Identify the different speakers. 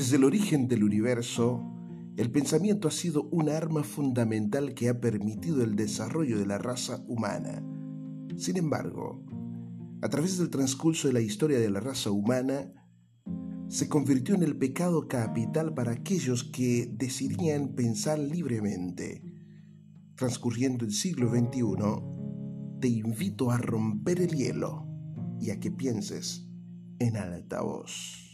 Speaker 1: Desde el origen del universo, el pensamiento ha sido una arma fundamental que ha permitido el desarrollo de la raza humana. Sin embargo, a través del transcurso de la historia de la raza humana, se convirtió en el pecado capital para aquellos que decidían pensar libremente. Transcurriendo el siglo XXI, te invito a romper el hielo y a que pienses en alta voz.